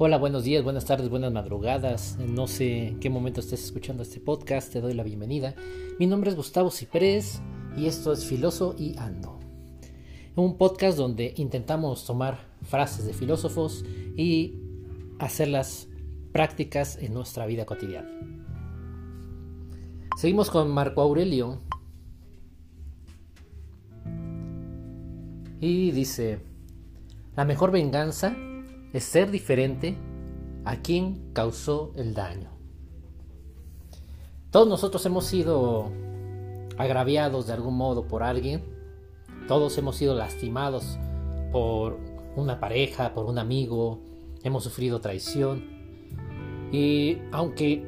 Hola, buenos días, buenas tardes, buenas madrugadas. No sé en qué momento estés escuchando este podcast, te doy la bienvenida. Mi nombre es Gustavo Ciprés y esto es Filoso y Ando. Un podcast donde intentamos tomar frases de filósofos y hacerlas prácticas en nuestra vida cotidiana. Seguimos con Marco Aurelio. Y dice, la mejor venganza es ser diferente a quien causó el daño. Todos nosotros hemos sido agraviados de algún modo por alguien. Todos hemos sido lastimados por una pareja, por un amigo. Hemos sufrido traición. Y aunque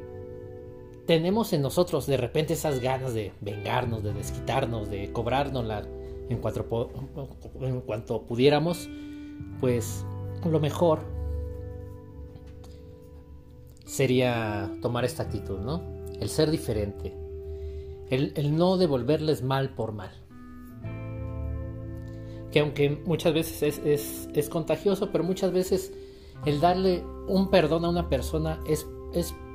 tenemos en nosotros de repente esas ganas de vengarnos, de desquitarnos, de cobrárnosla en cuanto, en cuanto pudiéramos, pues lo mejor sería tomar esta actitud, ¿no? El ser diferente. El, no devolverles mal por mal. Que aunque muchas veces es, contagioso, pero muchas veces el darle un perdón a una persona es,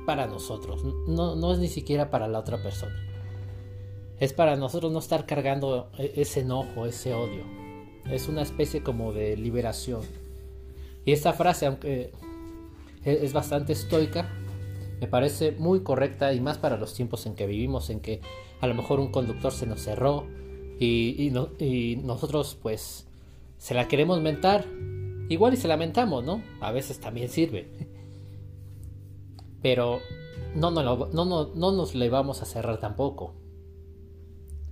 para nosotros, no, no es ni siquiera para la otra persona. Es para nosotros no estar cargando e, ese enojo, ese odio. Es una especie como de liberación. Y esta frase, aunque es bastante estoica, me parece muy correcta y más para los tiempos en que vivimos, en que a lo mejor un conductor se nos cerró y, nosotros pues se la queremos mentar. Igual y se lamentamos, ¿no? A veces también sirve. Pero no, no, no, no, no nos le vamos a cerrar tampoco.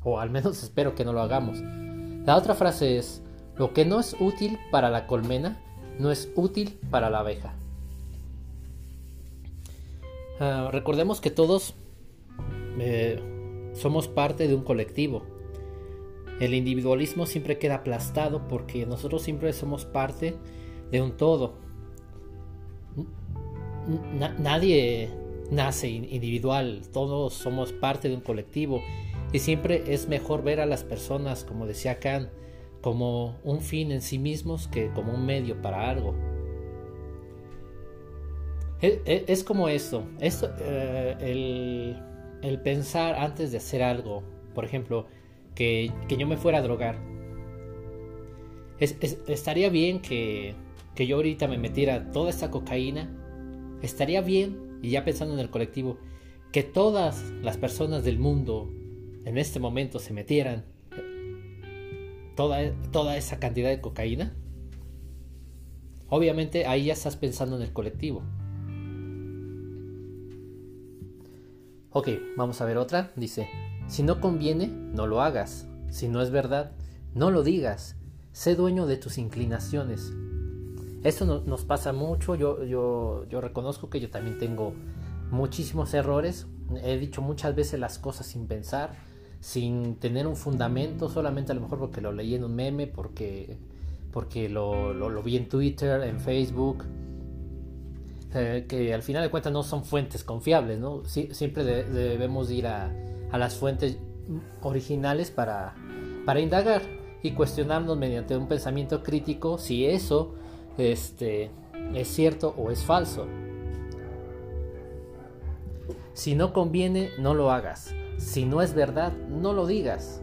O al menos espero que no lo hagamos. La otra frase es, lo que no es útil para la colmena no es útil para la abeja. Ah, recordemos que todos eh, somos parte de un colectivo. El individualismo siempre queda aplastado porque nosotros siempre somos parte de un todo. nadie nace individual, todos somos parte de un colectivo y siempre es mejor ver a las personas, como decía Kant, como un fin en sí mismos que como un medio para algo. E, e, es, como esto, esto eh, el, pensar antes de hacer algo, por ejemplo, que, yo me fuera a drogar. estaría bien que, que yo ahorita me metiera toda esta cocaína. Estaría bien, y ya pensando en el colectivo, que todas las personas del mundo en este momento se metieran toda, esa cantidad de cocaína, obviamente ahí ya estás pensando en el colectivo. Ok, vamos a ver otra. Dice, si no conviene, no lo hagas. Si no es verdad, no lo digas. Sé dueño de tus inclinaciones. Esto nos pasa mucho. Yo reconozco que yo también tengo muchísimos errores. He dicho muchas veces las cosas sin pensar sin tener un fundamento, solamente a lo mejor porque lo leí en un meme, porque, porque lo, lo, vi en Twitter, en Facebook, eh, que al final de cuentas no son fuentes confiables, ¿no? siempre debemos ir a, a, las fuentes originales para, para indagar y cuestionarnos mediante un pensamiento crítico si eso este, es cierto o es falso. Si no conviene, no lo hagas. Si no es verdad, no lo digas.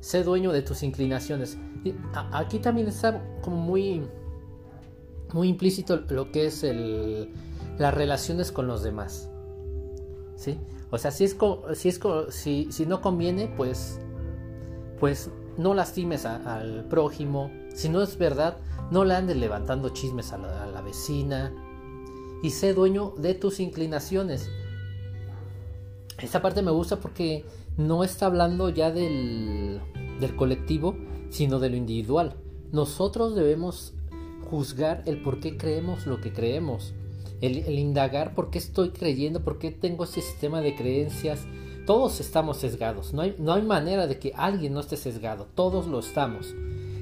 Sé dueño de tus inclinaciones. aquí también está como muy, muy implícito lo que es las relaciones con los demás. ¿Sí? O sea, si, es, si, es, si, si no conviene, pues, pues no lastimes al prójimo. Si no es verdad, no le andes levantando chismes a la vecina. Y sé dueño de tus inclinaciones. Esta parte me gusta porque no está hablando ya del, colectivo, sino de lo individual. Nosotros debemos juzgar el por qué creemos lo que creemos, el, indagar por qué estoy creyendo, por qué tengo ese sistema de creencias. Todos estamos sesgados, no hay, no hay manera de que alguien no esté sesgado, todos lo estamos.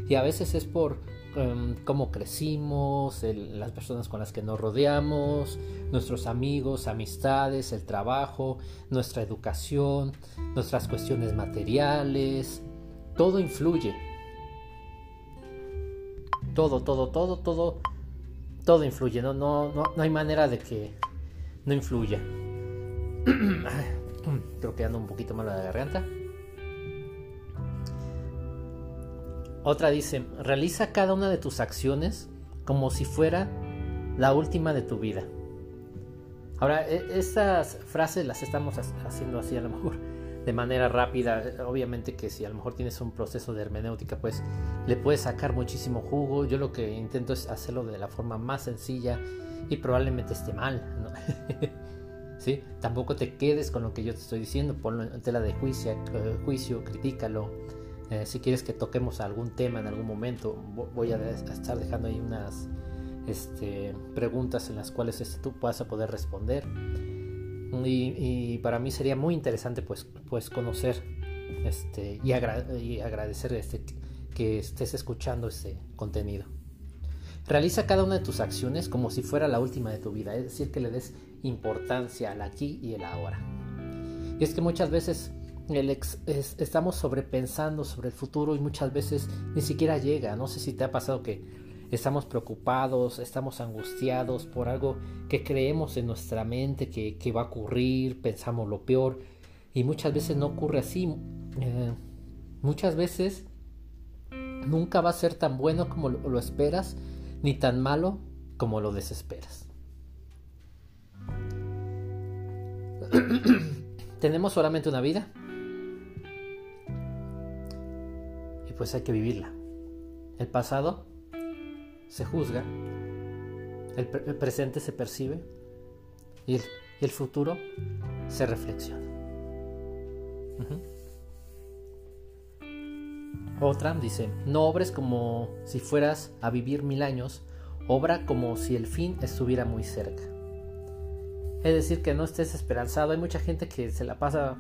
Y a veces es por Em, cómo crecimos, las personas con las que nos rodeamos, nuestros amigos, amistades, el trabajo, nuestra educación, nuestras cuestiones materiales, todo influye. Todo, todo, todo, todo, todo influye, ¿no? No, no, hay manera de que no influya. Creo que ando un poquito malo de la garganta. Otra dice, realiza cada una de tus acciones como si fuera la última de tu vida. Ahora, e, estas frases las estamos haciendo así a lo mejor de manera rápida. Obviamente que si a lo mejor tienes un proceso de hermenéutica, pues le puedes sacar muchísimo jugo. Yo lo que intento es hacerlo de la forma más sencilla y probablemente esté mal. ¿Sí? Tampoco te quedes con lo que yo te estoy diciendo, ponlo en tela de juicio, eh, juicio critícalo eh, si quieres que toquemos algún tema en algún momento, voy a, estar dejando ahí unas este, preguntas en las cuales este, tú puedas poder responder. Y, para mí sería muy interesante pues, pues conocer este, y, agradecer este, que estés escuchando este contenido. Realiza cada una de tus acciones como si fuera la última de tu vida, es decir, que le des importancia al aquí y el ahora. Y es que muchas veces estamos sobrepensando sobre el futuro y muchas veces ni siquiera llega. No sé si te ha pasado que estamos preocupados, estamos angustiados por algo que creemos en nuestra mente que, va a ocurrir, pensamos lo peor y muchas veces no ocurre así. Eh, muchas veces nunca va a ser tan bueno como lo esperas, ni tan malo como lo desesperas. Tenemos solamente una vida pues hay que vivirla. El pasado se juzga, el, presente se percibe y el, futuro se reflexiona. Otra dice, no obres como si fueras a vivir mil años, obra como si el fin estuviera muy cerca. Es decir, que no estés esperanzado. Hay mucha gente que se la pasa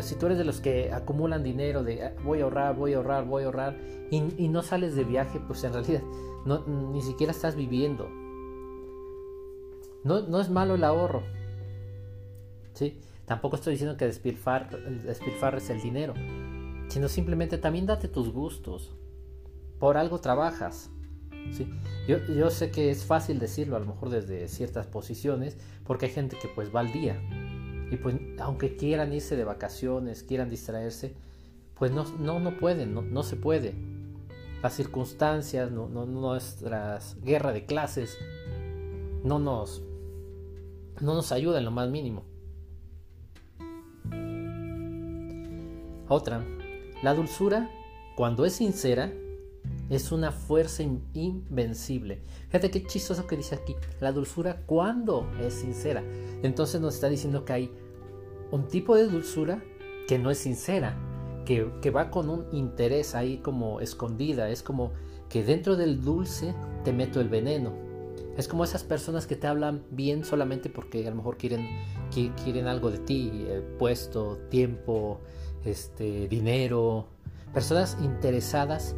si tú eres de los que acumulan dinero, de ah, voy a ahorrar, voy a ahorrar, voy a ahorrar, y, no sales de viaje, pues en realidad ni siquiera estás viviendo. No, no es malo el ahorro. ¿sí? Tampoco estoy diciendo que despilfar, despilfarres el dinero, sino simplemente también date tus gustos. Por algo trabajas. ¿sí? Yo, yo sé que es fácil decirlo a lo mejor desde ciertas posiciones, porque hay gente que pues va al día y pues aunque quieran irse de vacaciones, quieran distraerse, pues no, no, no pueden, no, no se puede. Las circunstancias, no, no, nuestras guerra de clases, no nos, no nos ayudan en lo más mínimo. Otra, la dulzura, cuando es sincera, es una fuerza invencible. Fíjate qué chistoso que dice aquí. La dulzura cuando es sincera. Entonces nos está diciendo que hay un tipo de dulzura que no es sincera. Que, que va con un interés ahí como escondida. Es como que dentro del dulce te meto el veneno. Es como esas personas que te hablan bien solamente porque a lo mejor quieren, quieren algo de ti, eh, puesto, tiempo, este, dinero. Personas interesadas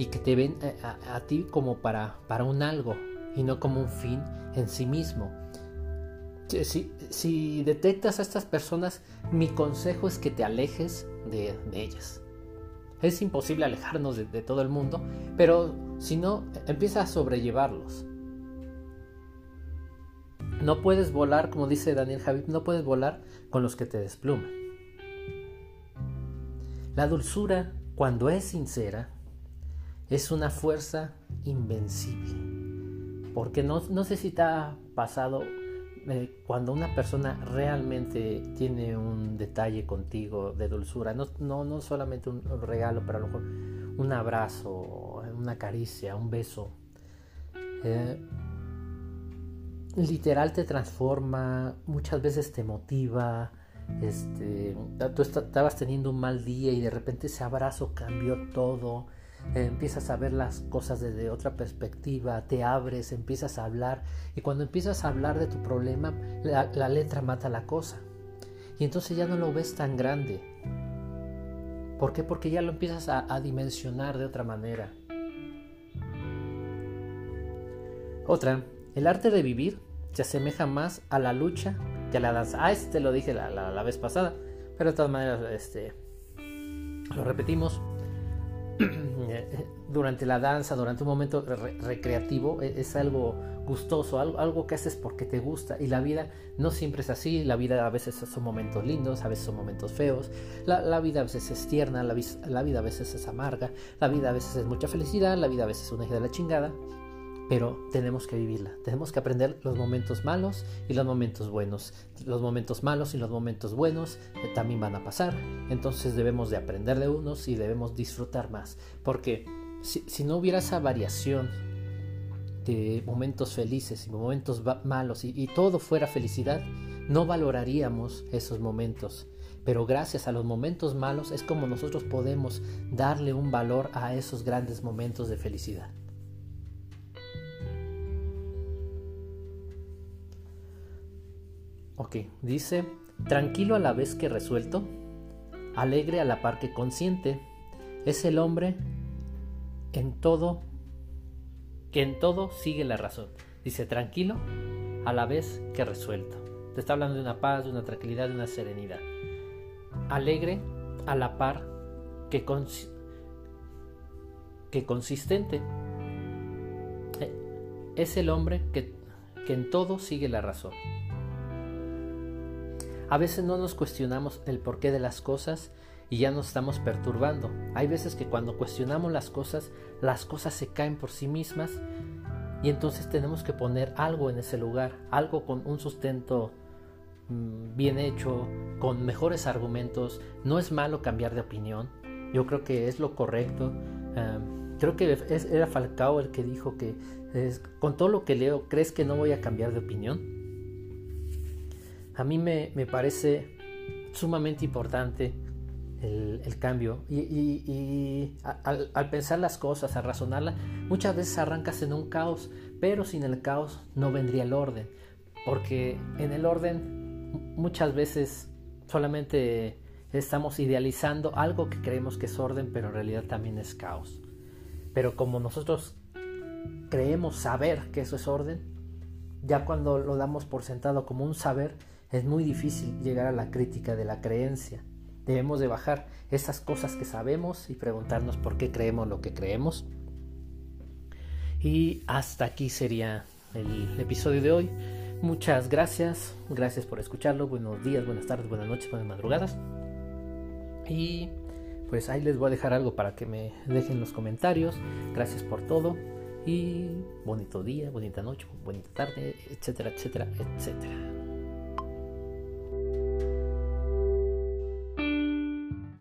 y que te ven eh, a, ti como para, para un algo y no como un fin en sí mismo. Si, si detectas a estas personas, mi consejo es que te alejes de, ellas. Es imposible alejarnos de, todo el mundo, pero si no, empieza a sobrellevarlos. No puedes volar, como dice Daniel Javid, no puedes volar con los que te despluman. La dulzura, cuando es sincera, es una fuerza invencible. Porque no, sé si te ha pasado eh, cuando una persona realmente tiene un detalle contigo de dulzura, no, no, solamente un, regalo, pero a lo mejor un abrazo, una caricia, un beso. Eh, literal te transforma, muchas veces te motiva. Este, tú estabas teniendo un mal día y de repente ese abrazo cambió todo empiezas a ver las cosas desde otra perspectiva, te abres, empiezas a hablar y cuando empiezas a hablar de tu problema, la, letra mata la cosa. Y entonces ya no lo ves tan grande. ¿Por qué? Porque ya lo empiezas a, dimensionar de otra manera. Otra, el arte de vivir se asemeja más a la lucha que a la danza. Ah, este lo dije la, la vez pasada, pero de todas maneras este, lo repetimos. durante la danza, durante un momento recreativo, e, es, algo gustoso, algo, que haces porque te gusta. Y la vida no siempre es así, la vida a veces son momentos lindos, a veces son momentos feos, la, vida a veces es tierna, la, la, vida a veces es amarga, la vida a veces es mucha felicidad, la vida a veces es una hija de la chingada pero tenemos que vivirla. Tenemos que aprender los momentos malos y los momentos buenos. Los momentos malos y los momentos buenos eh, también van a pasar. Entonces debemos de aprender de unos y debemos disfrutar más. Porque si, no hubiera esa variación de momentos felices y momentos malos y, y todo fuera felicidad, no valoraríamos esos momentos. Pero gracias a los momentos malos es como nosotros podemos darle un valor a esos grandes momentos de felicidad. Ok, dice, tranquilo a la vez que resuelto, alegre a la par que consciente, es el hombre en todo, que en todo sigue la razón. Dice, tranquilo a la vez que resuelto. Te está hablando de una paz, de una tranquilidad, de una serenidad. Alegre a la par que, que consistente. Eh, es el hombre que, que en todo sigue la razón. A veces no nos cuestionamos el porqué de las cosas y ya nos estamos perturbando. Hay veces que cuando cuestionamos las cosas, las cosas se caen por sí mismas y entonces tenemos que poner algo en ese lugar, algo con un sustento mm, bien hecho, con mejores argumentos. No es malo cambiar de opinión, yo creo que es lo correcto. creo que era Falcao el que dijo que con todo lo que leo, ¿crees que no voy a cambiar de opinión? A mí me, parece sumamente importante el, cambio y, al, pensar las cosas, a razonarlas, muchas veces arrancas en un caos, pero sin el caos no vendría el orden, porque en el orden muchas veces solamente estamos idealizando algo que creemos que es orden, pero en realidad también es caos. Pero como nosotros creemos saber que eso es orden, ya cuando lo damos por sentado como un saber, es muy difícil llegar a la crítica de la creencia. Debemos de bajar esas cosas que sabemos y preguntarnos por qué creemos lo que creemos. Y hasta aquí sería el episodio de hoy. Muchas gracias, gracias por escucharlo. Buenos días, buenas tardes, buenas noches, buenas madrugadas. Y pues ahí les voy a dejar algo para que me dejen los comentarios. Gracias por todo y bonito día, bonita noche, bonita tarde, etcétera, etcétera, etcétera.